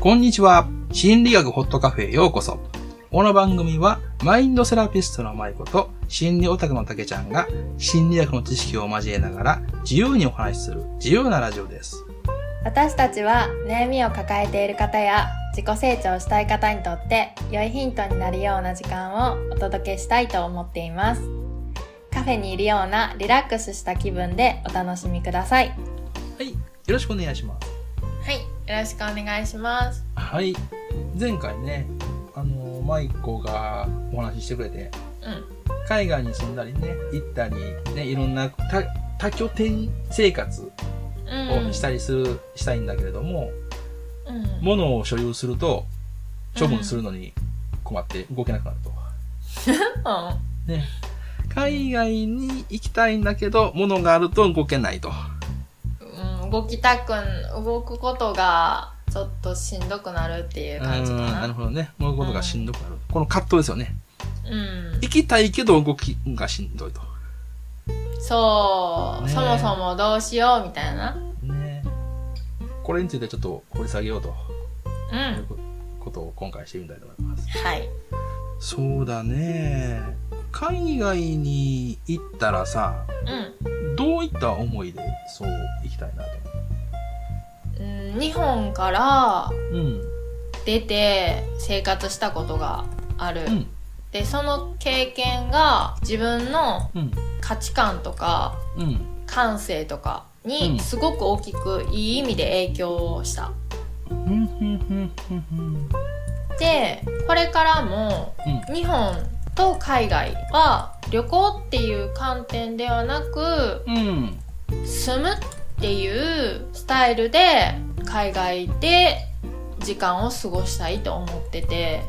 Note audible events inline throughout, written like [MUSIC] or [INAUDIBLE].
こんにちは。心理学ホットカフェへようこそ。この番組は、マインドセラピストの舞子と、心理オタクの竹ちゃんが、心理学の知識を交えながら、自由にお話しする、自由なラジオです。私たちは悩みを抱えている方や自己成長したい方にとって良いヒントになるような時間をお届けしたいと思っていますカフェにいるようなリラックスした気分でお楽しみくださいはい。よろしくお願いします。ろしくお願いしますはい。前回ね、あの、舞子がお話ししてくれて、うん海外に住んだりね、行ったり、ね、いろんな多多拠点生活うんをしたりする、したいんだけれども、うん物を所有すると、処分するのに困って動けなくなると。[LAUGHS] ね。海外に行きたいんだけど、物があると動けないと。うん、うん、動きたくん動くことがちょっとしんどくなるっていう感じかうんななるほどね。動くことがしんどくなる。この葛藤ですよね。うん行きたいけど動きがしんどいと。そう、そもそもどうしようみたいなねこれについてちょっと掘り下げようとうんいうことを今回してみたいと思います。はいそうだね。海外に行ったらさ、うんどういった思いでそう行きたいなとうん日本から。出て生活したことがある、うん。でその経験が自分のうん。価値観とかうん。感性とかうん。にすごく大きくいい意味で影響をした。でこれからもうん。日本と海外は旅行っていう観点ではなくうん。住むっていうスタイルで海外で時間を過ごしたいと思ってて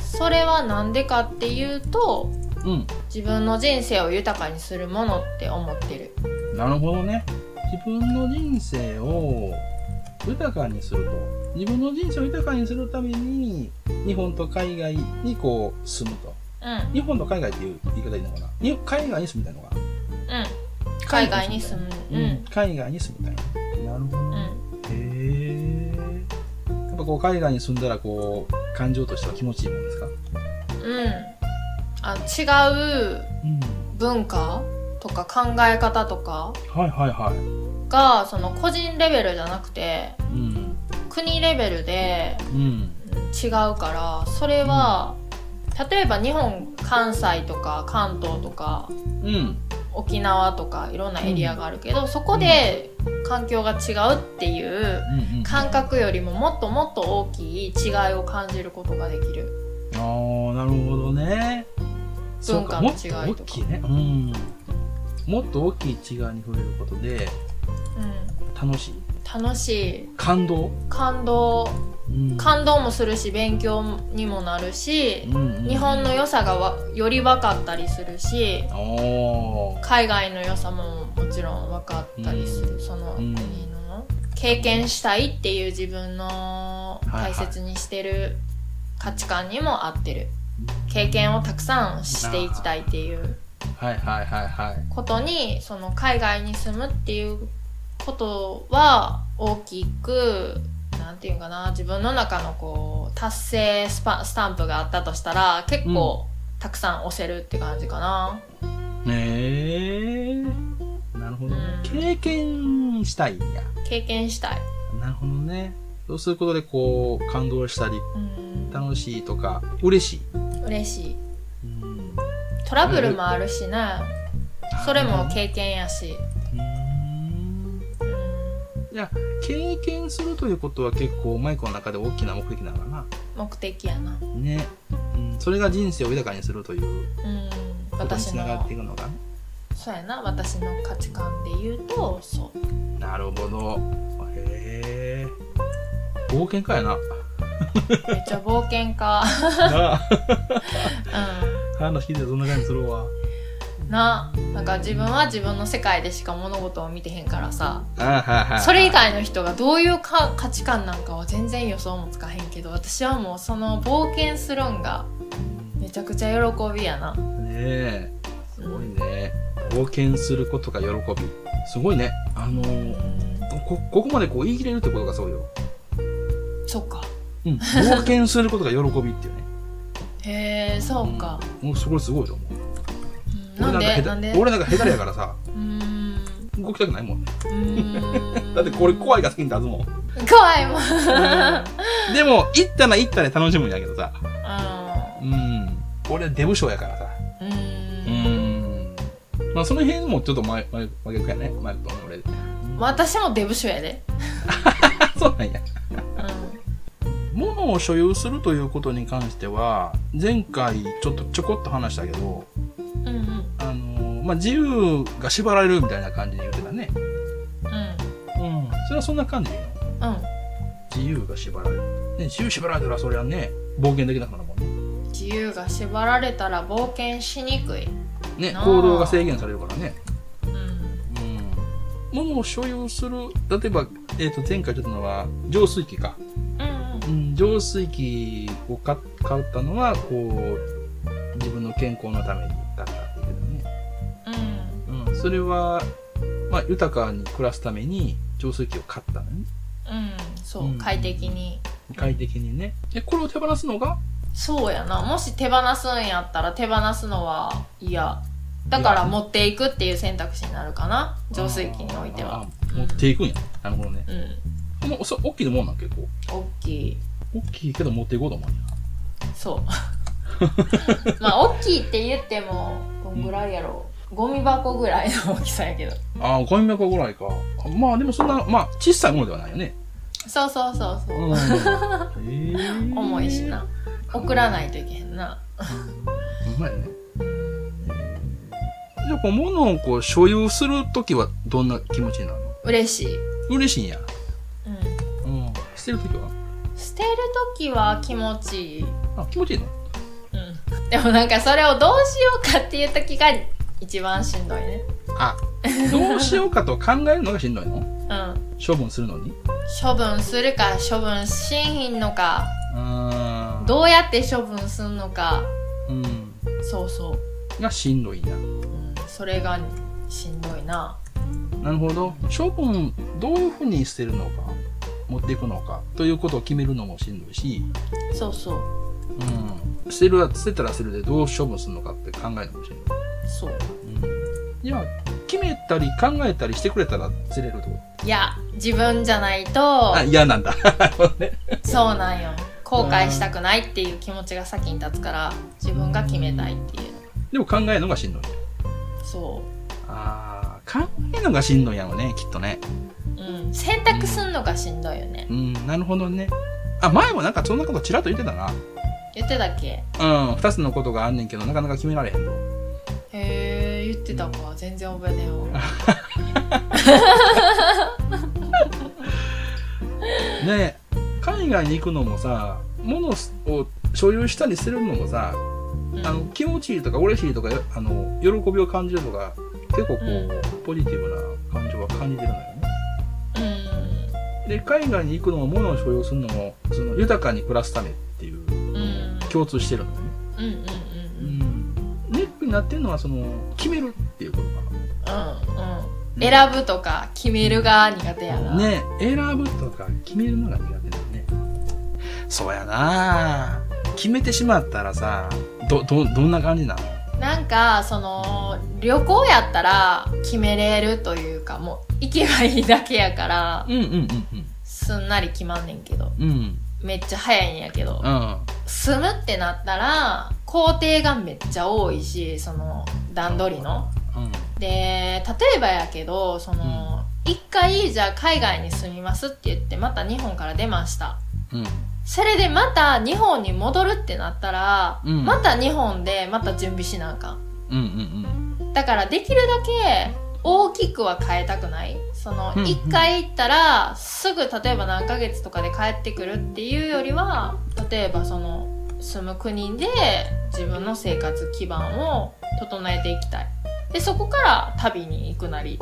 それはなんでかっていうと。うん。自分の人生を豊かにするものって思ってるなるほどね。自分の人生を豊かにすると。自分の人生を豊かにするために、日本と海外にこう住むと。うん日本と海外っていう言い方でいいのかな？に海外に住みたいのかな？うん海外に住むうんうん。海外に住みたい。こう海外に住んだらこう、感情としては気持ちいいもんですか？うんあ違ううん。文化とか考え方とかはいはいはい。がその個人レベルじゃなくてうん。国レベルで違うからそれは、例えば日本関西とか関東とかうん。沖縄とかいろんなエリアがあるけど、そこで環境が違うっていう。感覚よりももっともっと大きい違いを感じることができるああ、なるほどね。そうか文化の違いとかもっと大きいね。うん。もっと大きい違いに触れることで、うん楽しい。楽しい。感動？感動。うん。感動もするし勉強にもなるしうんうんうん。日本の良さがわより分かったりするし海外の良さももちろん分かったりする、うん。そのうん。国の経験したいっていう自分のはいはい。大切にしてる価値観にも合ってる。経験をたくさんしていきたいっていうはいはいはいはい。ことにその海外に住むっていうことは大きくなんていうかな自分の中のこう達成スパスタンプがあったとしたら結構たくさん押せるって感じかな。へえなるほどね。うん経験したいんや。経験したい。なるほどね。そうすることでこう、感動したり、うん、楽しいとか、嬉しい。嬉しい。うん。トラブルもあるしね。それも経験やし。いや、経験するということは結構、マイクの中で大きな目的なのかな。目的やな。ね。うん。それが人生を豊かにするといううん、ことに私のつながっていくのかな。そうやな私の価値観で言うとそう。なるほど。へえ。冒険家やな。めっちゃ冒険家。[LAUGHS] [LAUGHS] うん話聞いてそんな感じするわ。ななんか自分は自分の世界でしか物事を見てへんからさ。それ以外の人がどういうか価値観なんかは全然予想もつかへんけど私はもうその冒険するんがめちゃくちゃ喜びやなねえ。すごいね。冒険することが喜び。すごいね。あのーこ、ここまでこう言い切れるってことがそうよ。そっか。うん。冒険することが喜びっていうね。[LAUGHS] へえ、そうか。もうそこすごいと思う。うんなんで俺なんで？俺なんか下手やからさ、うーん。動きたくないもんね。[LAUGHS] だってこれ怖いが先に立つもん。怖いもん。でも、行ったら行ったら楽しむんやけどさ。ううん。俺デブ症やからさ。ん。うん。ん。まあその辺もちょっと真逆やね。マイクと俺。私もデブ症やで。あ、[LAUGHS] そうなんや。う物を所有するということに関しては、前回ちょっとちょこっと話したけど、まあ、自由が縛られるみたいな感じで言ってたね。うん。それはそんな感じでいいのうん。うん。自由が縛られる。ね、自由縛られたらそりゃね、冒険できなくなるもんね。自由が縛られたら冒険しにくい。ね、行動が制限されるからね。うん。うん。物を所有する、例えば、えっ、と、前回言ったのは、浄水器か。うんうん、浄水器を買買ったのは、こう、自分の健康のためにそれは、まあ、豊かに暮らすために浄水器を買ったのね。うん。そうう。ん快適に。快適にね。で、これを手放すのが、そうやな。もし手放すんやったら手放すのは嫌。だから持っていくっていう選択肢になるかな。浄水器においては。あ。持っていくんや。なるほどね。うん。もう、そ大きいもんなん結構。大きい。大きいけど持っていこうと思うんや。そう。[LAUGHS] まあ、大きいって言っても、どんぐらいやろう。ゴミ箱ぐらいの大きさやけど。ああ、ゴミ箱ぐらいか。あまあでもそんな、まあ、小さいものではないよね。そうそうそうそう。うん。ええ重いしな。送らないといけへんな。うまいね。じゃあ、こう、物をこう、所有するときはどんな気持ちになるの？嬉しい。嬉しいんや。うん。うん。捨てるときは？捨てるときは気持ちいい。あ、気持ちいいの？うん。でもなんかそれをどうしようかっていうときが一番しんどいね。あ、どうしようかと考えるのがしんどいの？うん。処分するのに？処分するか処分しんひんのか、あーどうやって処分すんのか、うん。そうそう。がしんどいな。うん。それがしんどいな。なるほど。処分、どういうふうに捨てるのか、持っていくのか、ということを決めるのもしんどいし、そうそう。うん。捨てる、捨てたら捨てるでどう処分するのかって考えるのもしんどい。そう。うん。いや、決めたり考えたりしてくれたら捨てれると。いや、自分じゃないとあ、、嫌なんだ。[LAUGHS] そうなんよ。後悔したくないっていう気持ちが先に立つから、自分が決めたいっていう。でも考えるのがしんどい。そああ、考えるのがしんどいんやろね、きっとね。う。うん。選択すんのがしんどいよねう。ん、なるほどね。あ、前もなんかそんなことちらっと言ってたな。言ってたっけ？うん、二つのことがあんねんけど、なかなか決められへんと。たか。全然覚えてへんわ。[LAUGHS] ね海外に行くのもさ、物を所有したりするのもさ、うんあの、気持ちいいとか嬉しいとか、あの、喜びを感じるとか、結構こう、うポジティブな感情は感じてるのよね。うん。で、海外に行くのも物を所有するのも、その、豊かに暮らすためっていう、うん。共通してるのよね。ネックになってるのは、その、決めるうん。うんうん。選ぶとか決めるが苦手やな。な。ね選ぶとか決めるのが苦手だよね。そうやな決めてしまったらさ、ど、ど、どんな感じなの？なんか、その、旅行やったら決めれるというか、もう行けばいいだけやからう、んうんうんすんなり決まんねんけど、うん。うん。めっちゃ早いんやけど、うん。住むってなったら、工程がめっちゃ多いし、その、段取りの。うん。で、例えばやけど、その、一回じゃあ海外に住みますって言って、また日本から出ました。うん。それでまた日本に戻るってなったら、うんまた日本でまた準備しなあかん。うんうんだからできるだけ大きくは変えたくない？そのうん一、回行ったらすぐ例えば何ヶ月とかで帰ってくるっていうよりは例えばその住む国で自分の生活基盤を整えていきたいでそこから旅に行くなり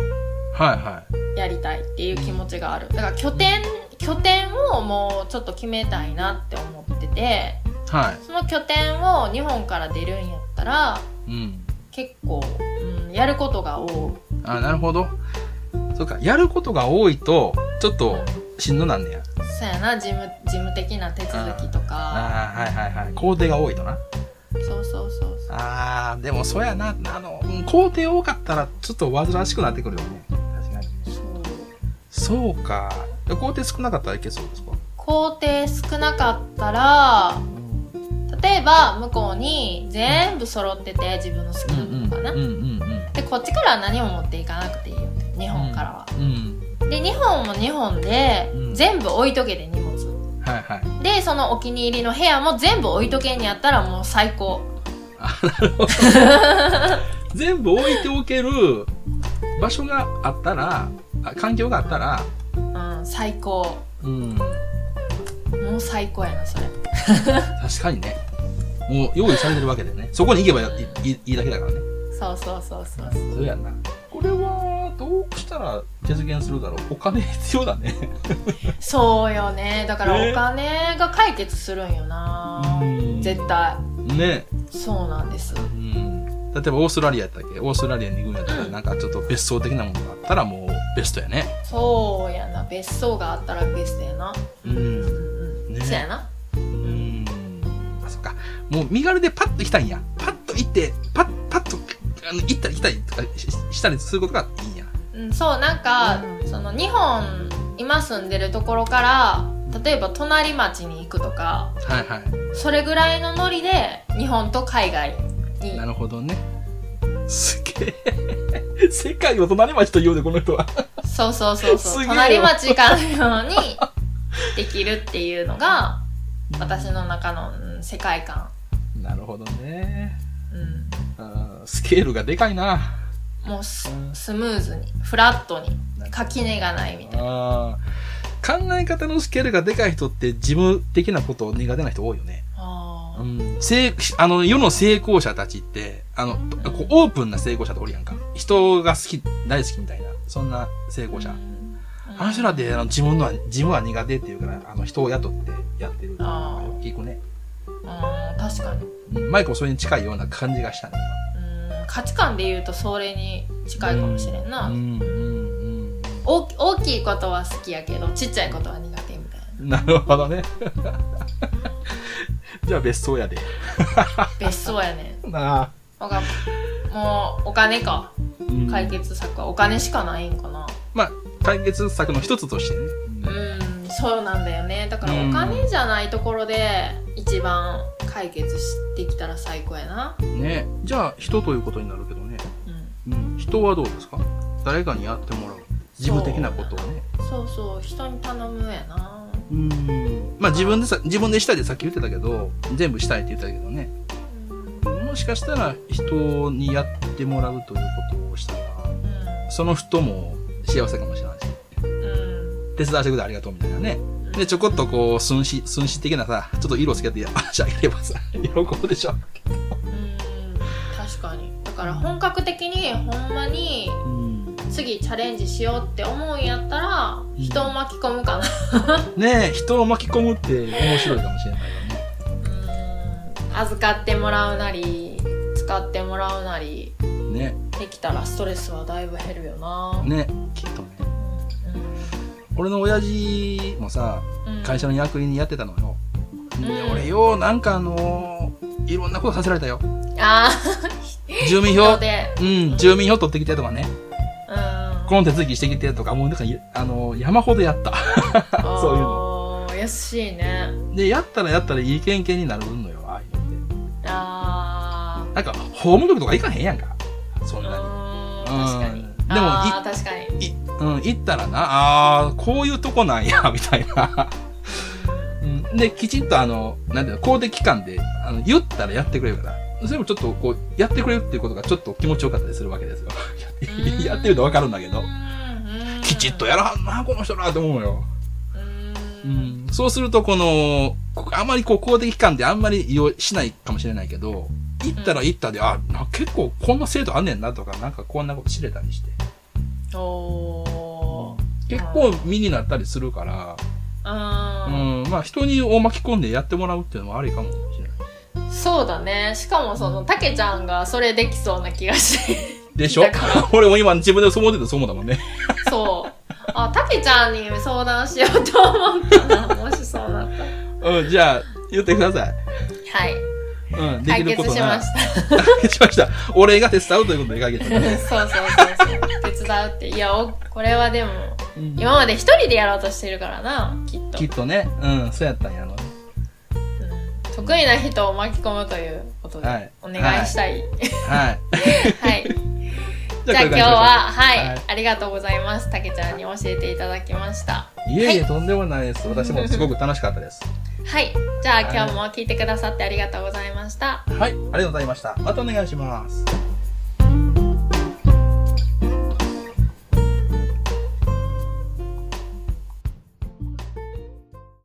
はいはやりたいっていう気持ちがあるだから拠点拠点をもうちょっと決めたいなって思っててい。はい。その拠点を日本から出るんやったらうん。結構、うん、やることが多いあ、なるほど。そうか。やることが多いと、ちょっとしんどなんねや。そうやな、事務、事務的な手続きとか。ああ、はいはいはい。工程が多いとな。そうそうそう。ああ、でもそうやな。あの、うん工程多かったらちょっと煩わしくなってくるよね。確かにね。そうそうか。工程少なかったらいけそうですか？工程少なかったら、例えば向こうに全部揃ってて自分の好きなものがな、うんうんうんでこっちからは何も持っていかなくていいよ日本からは、うん。で日本も日本でうん全部置いとけて荷物はいはい。でそのお気に入りの部屋も全部置いとけにやったらもう最高 [LAUGHS] 全部置いておける場所があったら、あ環境があったら、うん最高うん。もう最高やなそれ確かにね。もう用意されてるわけでね。そこに行けばいいいいいだけだからね。そうそうそうそうそうそうやんな。これは、どうしたら実現するだろうお金必要だね。そうよねだからねお金が解決するんよなうん絶対ね。そうなんですうん。例えばオーストラリアやったっけ？オーストラリアに行くんやったら、なんかちょっと別荘的なものがあったらもうベストやね。そうやな別荘があったらベストやなうん。うんうん、ねそうやなうん。あ、そっか。もう身軽でパッと行きたいんや。パッと行って、パッ、パッと、あの、行ったり来たりとかししたりすることがいいんや。うん、そうなんか、その日本今住んでるところから例えば隣町に行くとかはいはい。それぐらいのノリで日本と海外になるほどね。すげえ。[LAUGHS] 世界を隣町と言うで、この人は。そうそうそうそう隣町かのように [LAUGHS] できるっていうのが私の中のうん世界観、なるほどね。うん、あースケールがでかいな。もうスうんスムーズにフラットに垣根がないみたいな考え方のスケールがでかい人って事務的なこと苦手な人多いよね。うん。成、あの、世の成功者たちって、あの、こうオープンな成功者っておるやんか。人が好き、大好きみたいな、そんな成功者。うんあの人らって、あの、自分のは、自分は苦手っていうから、あの、人を雇ってやってる。あー聞くね。うん確かにうんマイクもそれに近いような感じがしたね。うん価値観で言うとそれに近いかもしれんな、うん、うん、大きいことは好きやけどちっちゃいことは苦手みたいななるほどね。じゃあ別荘やで。別荘やねんなあ。わかんもうお金かうん解決策はお金しかないんかなまあ、解決策の一つとしてね。うんそうなんだよねだからうんお金じゃないところで一番解決してきたら最高やなね。じゃあ、人ということになるけどね。うんうん。人はどうですか？誰かにやってもらう。事務的なことをね。そうそう人に頼むやなうん。まあ自分でさ、自分でしたいってさっき言ってたけど、全部したいって言ってたけどね。もしかしたら人にやってもらうということをしたら、その人も幸せかもしれないし、うんうん手伝わせてくれてありがとうみたいなね。で、ちょこっとこう、寸志、寸志的なさ、ちょっと色つ [LAUGHS] けて足あげればさ、喜ぶでしょ。うん確かにだから本格的にほんまにうん。次チャレンジしようって思うんやったら人を巻き込むかなねえ、人を巻き込むって面白いかもしれないようん預かってもらうなり使ってもらうなりね。できたらストレスはだいぶ減るよなね。ね。きっとね。俺の親父もさ、うん会社の役員やってたのよ。で、うん俺よう、なんかあのいろんなことさせられたよ。あ住民票、でうん、住民票取ってきてとかね。うんこの手続きしてきてとか、もうなんか、あの山ほどやった。[LAUGHS] そういうのの優しいねで、やったらやったらいい経験になるのよ、ああいうのって。あなんか、法務局とか行かへんやんか。そんなに。確かにうんででも確かにい、うん、行ったらな、ああ、こういうとこなんや、[LAUGHS] みたいな。うん、で、きちんとあの、なんていうの、公的機関で、あの、言ったらやってくれるから。それもちょっとこう、やってくれるっていうことがちょっと気持ちよかったりするわけですよ。うん。やってるとわかるんだけど。うん。きちっとやらはんな、この人ら、と思うよ。ううん。ん。そうすると、この、こあまりこう、公的機関であんまり利用しないかもしれないけど、行ったら行ったで、あ、な結構こんな制度あんねんなとか、なんかこんなこと知れたりして。おー。結構身になったりするから、ううん。ん、まあ人にを巻き込んでやってもらうっていうのもありかもしれない。そうだね。しかもそのたけちゃんがそれできそうな気がしてでしょ？俺も今自分でそう思っててそう思ったもんね。そうああ、たけちゃんに相談しようと思ったな。もしそうなったら。うん、じゃあ、言ってください。はい。うん、でき解ることなら決しまし。解決しました。俺が手伝うということで解決しまた。しそうそうそうそう。手伝うって。いや、おこれはでも、た。うん今まで一人でやろうとしてるからな、きっと。きっとね、うん、そうやったんやろね。うん得意な人を巻き込むということで、はいお願いしたい。はい。はい。じ [LAUGHS] じゃあ今日は、はい、はいありがとうございます。たけちゃんに教えていただきました。いえいえ、はいとんでもないです。私もすごく楽しかったです。はい。じゃあ今日も聞いてくださってありがとうございました。はい、ありがとうございました。またお願いします。